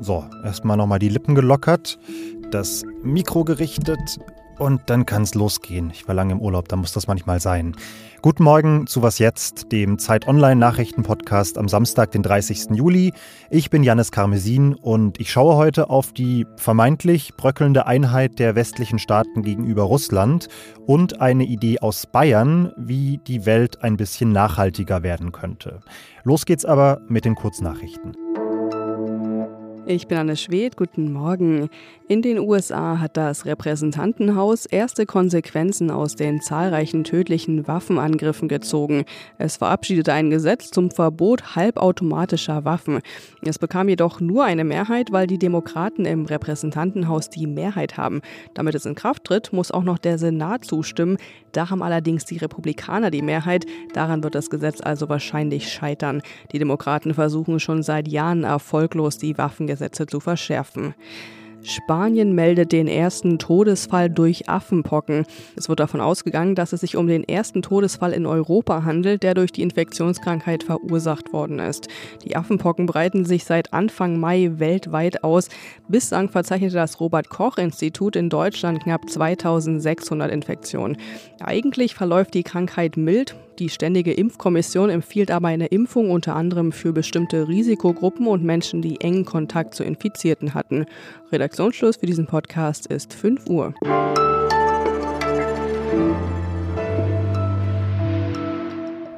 So, erstmal nochmal die Lippen gelockert, das Mikro gerichtet und dann kann es losgehen. Ich war lange im Urlaub, da muss das manchmal sein. Guten Morgen zu Was Jetzt, dem Zeit Online Nachrichten-Podcast am Samstag, den 30. Juli. Ich bin Janis Karmesin und ich schaue heute auf die vermeintlich bröckelnde Einheit der westlichen Staaten gegenüber Russland und eine Idee aus Bayern, wie die Welt ein bisschen nachhaltiger werden könnte. Los geht's aber mit den Kurznachrichten. Ich bin Anne Schwedt, guten Morgen. In den USA hat das Repräsentantenhaus erste Konsequenzen aus den zahlreichen tödlichen Waffenangriffen gezogen. Es verabschiedete ein Gesetz zum Verbot halbautomatischer Waffen. Es bekam jedoch nur eine Mehrheit, weil die Demokraten im Repräsentantenhaus die Mehrheit haben. Damit es in Kraft tritt, muss auch noch der Senat zustimmen. Da haben allerdings die Republikaner die Mehrheit. Daran wird das Gesetz also wahrscheinlich scheitern. Die Demokraten versuchen schon seit Jahren erfolglos, die Waffengesetze zu verschärfen. Spanien meldet den ersten Todesfall durch Affenpocken. Es wird davon ausgegangen, dass es sich um den ersten Todesfall in Europa handelt, der durch die Infektionskrankheit verursacht worden ist. Die Affenpocken breiten sich seit Anfang Mai weltweit aus. Bislang verzeichnete das Robert Koch Institut in Deutschland knapp 2600 Infektionen. Eigentlich verläuft die Krankheit mild. Die Ständige Impfkommission empfiehlt aber eine Impfung unter anderem für bestimmte Risikogruppen und Menschen, die engen Kontakt zu Infizierten hatten. Redaktionsschluss für diesen Podcast ist 5 Uhr.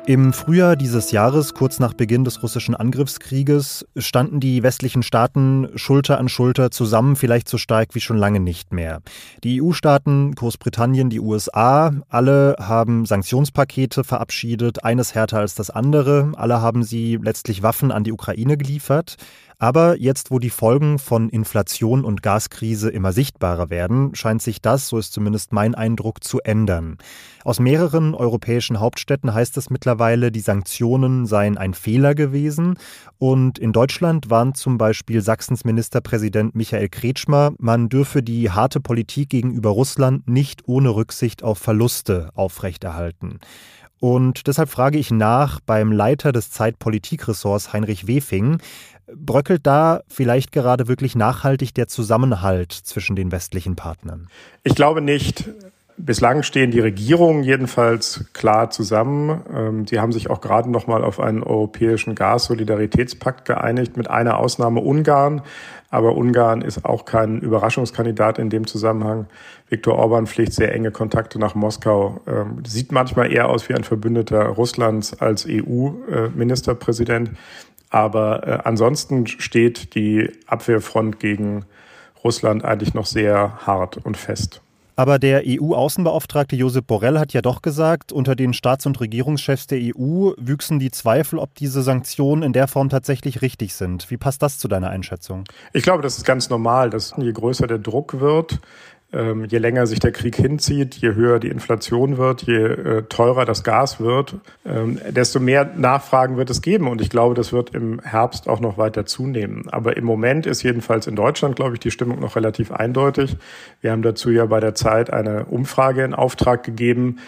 Im Frühjahr dieses Jahres, kurz nach Beginn des russischen Angriffskrieges, standen die westlichen Staaten Schulter an Schulter zusammen, vielleicht so stark wie schon lange nicht mehr. Die EU-Staaten, Großbritannien, die USA, alle haben Sanktionspakete verabschiedet, eines härter als das andere. Alle haben sie letztlich Waffen an die Ukraine geliefert. Aber jetzt, wo die Folgen von Inflation und Gaskrise immer sichtbarer werden, scheint sich das, so ist zumindest mein Eindruck, zu ändern. Aus mehreren europäischen Hauptstädten heißt es mittlerweile, die Sanktionen seien ein Fehler gewesen. Und in Deutschland warnt zum Beispiel Sachsens Ministerpräsident Michael Kretschmer, man dürfe die harte Politik gegenüber Russland nicht ohne Rücksicht auf Verluste aufrechterhalten. Und deshalb frage ich nach beim Leiter des Zeitpolitikressorts Heinrich Wefing, Bröckelt da vielleicht gerade wirklich nachhaltig der Zusammenhalt zwischen den westlichen Partnern? Ich glaube nicht. Bislang stehen die Regierungen jedenfalls klar zusammen. Ähm, sie haben sich auch gerade noch mal auf einen europäischen Gassolidaritätspakt geeinigt, mit einer Ausnahme Ungarn. Aber Ungarn ist auch kein Überraschungskandidat in dem Zusammenhang. Viktor Orban pflegt sehr enge Kontakte nach Moskau, ähm, sieht manchmal eher aus wie ein Verbündeter Russlands als EU-Ministerpräsident. Aber äh, ansonsten steht die Abwehrfront gegen Russland eigentlich noch sehr hart und fest. Aber der EU-Außenbeauftragte Josep Borrell hat ja doch gesagt, unter den Staats- und Regierungschefs der EU wüchsen die Zweifel, ob diese Sanktionen in der Form tatsächlich richtig sind. Wie passt das zu deiner Einschätzung? Ich glaube, das ist ganz normal, dass je größer der Druck wird, ähm, je länger sich der Krieg hinzieht, je höher die Inflation wird, je äh, teurer das Gas wird, ähm, desto mehr Nachfragen wird es geben. Und ich glaube, das wird im Herbst auch noch weiter zunehmen. Aber im Moment ist jedenfalls in Deutschland, glaube ich, die Stimmung noch relativ eindeutig. Wir haben dazu ja bei der Zeit eine Umfrage in Auftrag gegeben.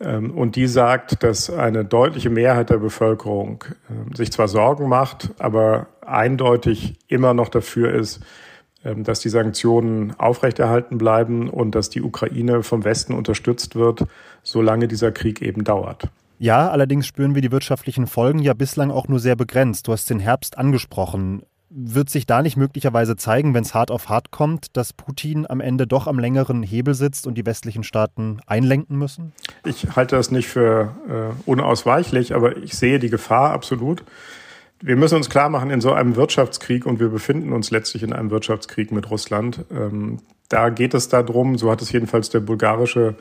Ähm, und die sagt, dass eine deutliche Mehrheit der Bevölkerung sich zwar Sorgen macht, aber eindeutig immer noch dafür ist, ähm, dass die Sanktionen aufrechterhalten bleiben und dass die Ukraine vom Westen unterstützt wird, solange dieser Krieg eben dauert. Ja, allerdings spüren wir die wirtschaftlichen Folgen ja bislang auch nur sehr begrenzt. Du hast den Herbst angesprochen. Wird sich da nicht möglicherweise zeigen, wenn es hart auf hart kommt, dass Putin am Ende doch am längeren Hebel sitzt und die westlichen Staaten einlenken müssen? Ich halte das nicht für äh, unausweichlich, aber ich sehe die Gefahr absolut. Wir müssen uns klar machen, in so einem Wirtschaftskrieg, und wir befinden uns letztlich in einem Wirtschaftskrieg mit Russland, ähm, da geht es darum, so hat es jedenfalls der bulgarische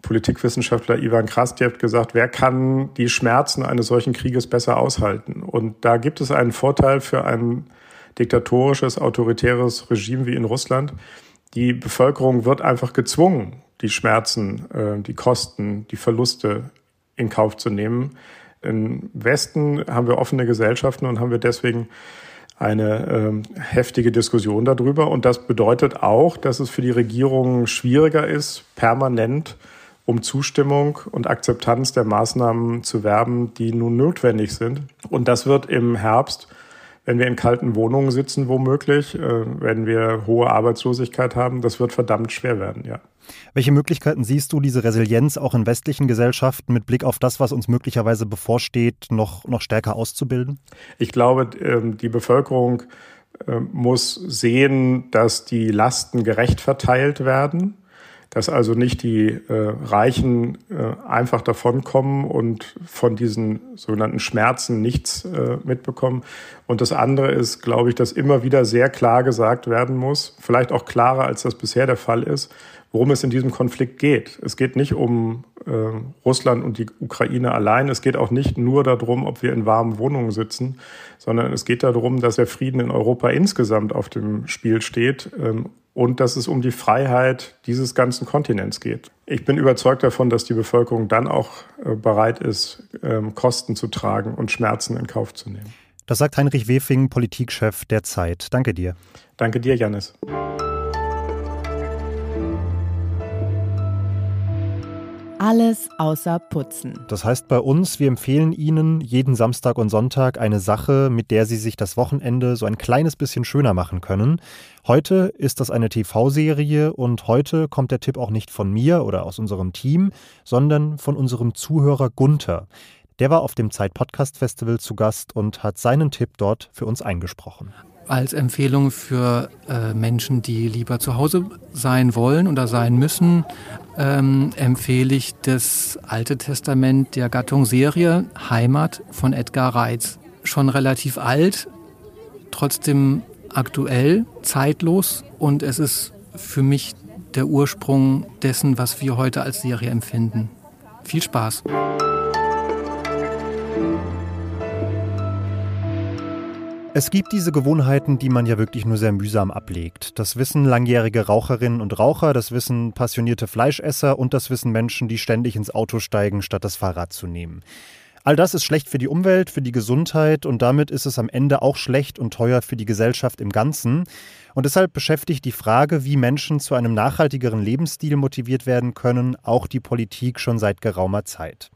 Politikwissenschaftler Ivan Krastjev gesagt, wer kann die Schmerzen eines solchen Krieges besser aushalten? Und da gibt es einen Vorteil für ein diktatorisches, autoritäres Regime wie in Russland. Die Bevölkerung wird einfach gezwungen, die Schmerzen, äh, die Kosten, die Verluste in Kauf zu nehmen. Im Westen haben wir offene Gesellschaften und haben wir deswegen eine ähm, heftige Diskussion darüber. Und das bedeutet auch, dass es für die Regierung schwieriger ist, permanent um Zustimmung und Akzeptanz der Maßnahmen zu werben, die nun notwendig sind. Und das wird im Herbst wenn wir in kalten Wohnungen sitzen, womöglich, äh, wenn wir hohe Arbeitslosigkeit haben, das wird verdammt schwer werden, ja. Welche Möglichkeiten siehst du, diese Resilienz auch in westlichen Gesellschaften mit Blick auf das, was uns möglicherweise bevorsteht, noch, noch stärker auszubilden? Ich glaube, ähm, die Bevölkerung äh, muss sehen, dass die Lasten gerecht verteilt werden dass also nicht die äh, Reichen äh, einfach davonkommen und von diesen sogenannten Schmerzen nichts äh, mitbekommen. Und das andere ist, glaube ich, dass immer wieder sehr klar gesagt werden muss, vielleicht auch klarer, als das bisher der Fall ist, worum es in diesem Konflikt geht. Es geht nicht um äh, Russland und die Ukraine allein. Es geht auch nicht nur darum, ob wir in warmen Wohnungen sitzen, sondern es geht darum, dass der Frieden in Europa insgesamt auf dem Spiel steht ähm, und dass es um die Freiheit dieses ganzen Kontinents geht. Ich bin überzeugt davon, dass die Bevölkerung dann auch äh, bereit ist, ähm, Kosten zu tragen und Schmerzen in Kauf zu nehmen. Das sagt Heinrich Wefing, Politikchef der Zeit. Danke dir. Danke dir, Janis. Alles außer Putzen. Das heißt bei uns, wir empfehlen Ihnen jeden Samstag und Sonntag eine Sache, mit der Sie sich das Wochenende so ein kleines bisschen schöner machen können. Heute ist das eine TV-Serie und heute kommt der Tipp auch nicht von mir oder aus unserem Team, sondern von unserem Zuhörer Gunther. Der war auf dem Zeit Podcast Festival zu Gast und hat seinen Tipp dort für uns eingesprochen als Empfehlung für äh, Menschen, die lieber zu Hause sein wollen oder sein müssen, ähm, empfehle ich das Alte Testament der Gattung Serie Heimat von Edgar Reitz. Schon relativ alt, trotzdem aktuell, zeitlos und es ist für mich der Ursprung dessen, was wir heute als Serie empfinden. Viel Spaß! Es gibt diese Gewohnheiten, die man ja wirklich nur sehr mühsam ablegt. Das wissen langjährige Raucherinnen und Raucher, das wissen passionierte Fleischesser und das wissen Menschen, die ständig ins Auto steigen, statt das Fahrrad zu nehmen. All das ist schlecht für die Umwelt, für die Gesundheit und damit ist es am Ende auch schlecht und teuer für die Gesellschaft im Ganzen. Und deshalb beschäftigt die Frage, wie Menschen zu einem nachhaltigeren Lebensstil motiviert werden können, auch die Politik schon seit geraumer Zeit.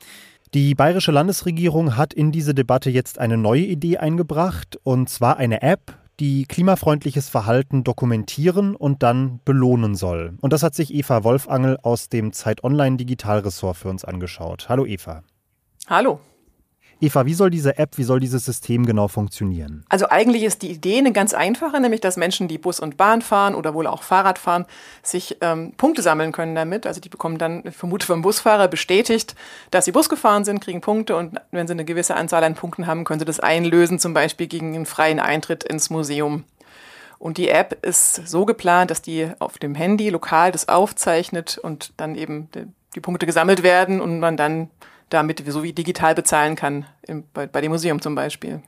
Die bayerische Landesregierung hat in diese Debatte jetzt eine neue Idee eingebracht, und zwar eine App, die klimafreundliches Verhalten dokumentieren und dann belohnen soll. Und das hat sich Eva Wolfangel aus dem Zeit Online Digitalressort für uns angeschaut. Hallo Eva. Hallo. Eva, wie soll diese App, wie soll dieses System genau funktionieren? Also eigentlich ist die Idee eine ganz einfache, nämlich dass Menschen, die Bus und Bahn fahren oder wohl auch Fahrrad fahren, sich ähm, Punkte sammeln können damit. Also die bekommen dann, ich vermute vom Busfahrer, bestätigt, dass sie Bus gefahren sind, kriegen Punkte und wenn sie eine gewisse Anzahl an Punkten haben, können sie das einlösen, zum Beispiel gegen einen freien Eintritt ins Museum. Und die App ist so geplant, dass die auf dem Handy lokal das aufzeichnet und dann eben die Punkte gesammelt werden und man dann damit so wie digital bezahlen kann, im, bei, bei dem Museum zum Beispiel.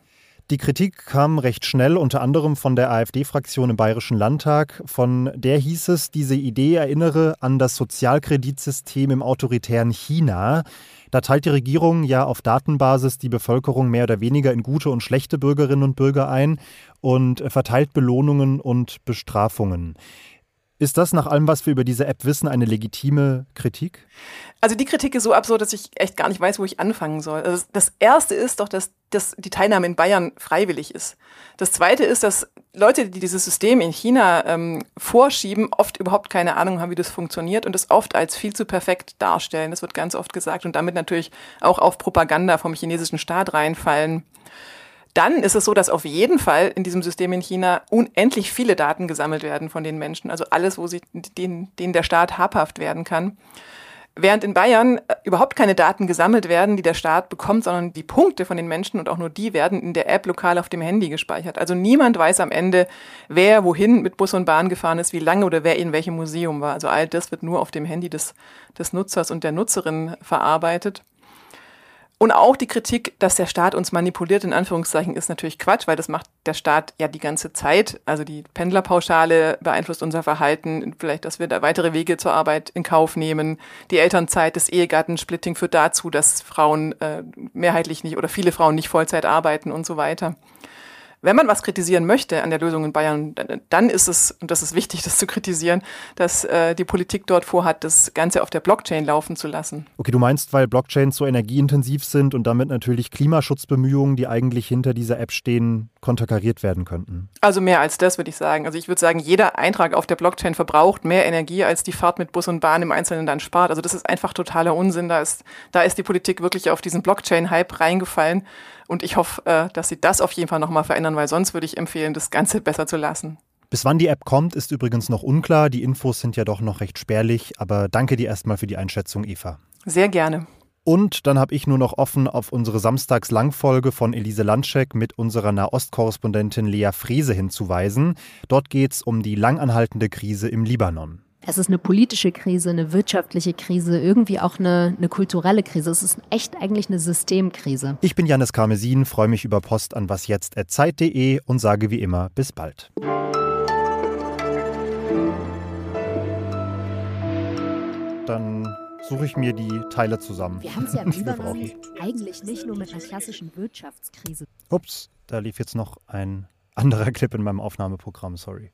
Die Kritik kam recht schnell, unter anderem von der AfD-Fraktion im Bayerischen Landtag. Von der hieß es, diese Idee erinnere an das Sozialkreditsystem im autoritären China. Da teilt die Regierung ja auf Datenbasis die Bevölkerung mehr oder weniger in gute und schlechte Bürgerinnen und Bürger ein und verteilt Belohnungen und Bestrafungen. Ist das nach allem, was wir über diese App wissen, eine legitime Kritik? Also die Kritik ist so absurd, dass ich echt gar nicht weiß, wo ich anfangen soll. Also das Erste ist doch, dass, dass die Teilnahme in Bayern freiwillig ist. Das Zweite ist, dass Leute, die dieses System in China ähm, vorschieben, oft überhaupt keine Ahnung haben, wie das funktioniert und es oft als viel zu perfekt darstellen. Das wird ganz oft gesagt und damit natürlich auch auf Propaganda vom chinesischen Staat reinfallen. Dann ist es so, dass auf jeden Fall in diesem System in China unendlich viele Daten gesammelt werden von den Menschen. Also alles, wo sie, denen, denen der Staat habhaft werden kann. Während in Bayern äh, überhaupt keine Daten gesammelt werden, die der Staat bekommt, sondern die Punkte von den Menschen und auch nur die werden in der App lokal auf dem Handy gespeichert. Also niemand weiß am Ende, wer wohin mit Bus und Bahn gefahren ist, wie lange oder wer in welchem Museum war. Also all das wird nur auf dem Handy des, des Nutzers und der Nutzerin verarbeitet. Und auch die Kritik, dass der Staat uns manipuliert, in Anführungszeichen, ist natürlich Quatsch, weil das macht der Staat ja die ganze Zeit. Also die Pendlerpauschale beeinflusst unser Verhalten, vielleicht, dass wir da weitere Wege zur Arbeit in Kauf nehmen. Die Elternzeit, das Ehegattensplitting führt dazu, dass Frauen äh, mehrheitlich nicht oder viele Frauen nicht Vollzeit arbeiten und so weiter. Wenn man was kritisieren möchte an der Lösung in Bayern, dann ist es, und das ist wichtig, das zu kritisieren, dass äh, die Politik dort vorhat, das Ganze auf der Blockchain laufen zu lassen. Okay, du meinst, weil Blockchains so energieintensiv sind und damit natürlich Klimaschutzbemühungen, die eigentlich hinter dieser App stehen, konterkariert werden könnten? Also mehr als das, würde ich sagen. Also ich würde sagen, jeder Eintrag auf der Blockchain verbraucht mehr Energie, als die Fahrt mit Bus und Bahn im Einzelnen dann spart. Also das ist einfach totaler Unsinn. Da ist, da ist die Politik wirklich auf diesen Blockchain-Hype reingefallen. Und ich hoffe, äh, dass sie das auf jeden Fall nochmal verändern, weil sonst würde ich empfehlen, das Ganze besser zu lassen. Bis wann die App kommt, ist übrigens noch unklar. Die Infos sind ja doch noch recht spärlich. Aber danke dir erstmal für die Einschätzung, Eva. Sehr gerne. Und dann habe ich nur noch offen auf unsere Samstags-Langfolge von Elise Landschek mit unserer Nahostkorrespondentin Lea Frese hinzuweisen. Dort geht es um die langanhaltende Krise im Libanon. Es ist eine politische Krise, eine wirtschaftliche Krise, irgendwie auch eine, eine kulturelle Krise. Es ist echt eigentlich eine Systemkrise. Ich bin Janis Karmesin, freue mich über Post an wasjetzt.zeit.de und sage wie immer bis bald. Dann suche ich mir die Teile zusammen. Wir haben es ja im Libanon eigentlich nicht nur mit einer klassischen Wirtschaftskrise. Ups, da lief jetzt noch ein anderer Clip in meinem Aufnahmeprogramm, sorry.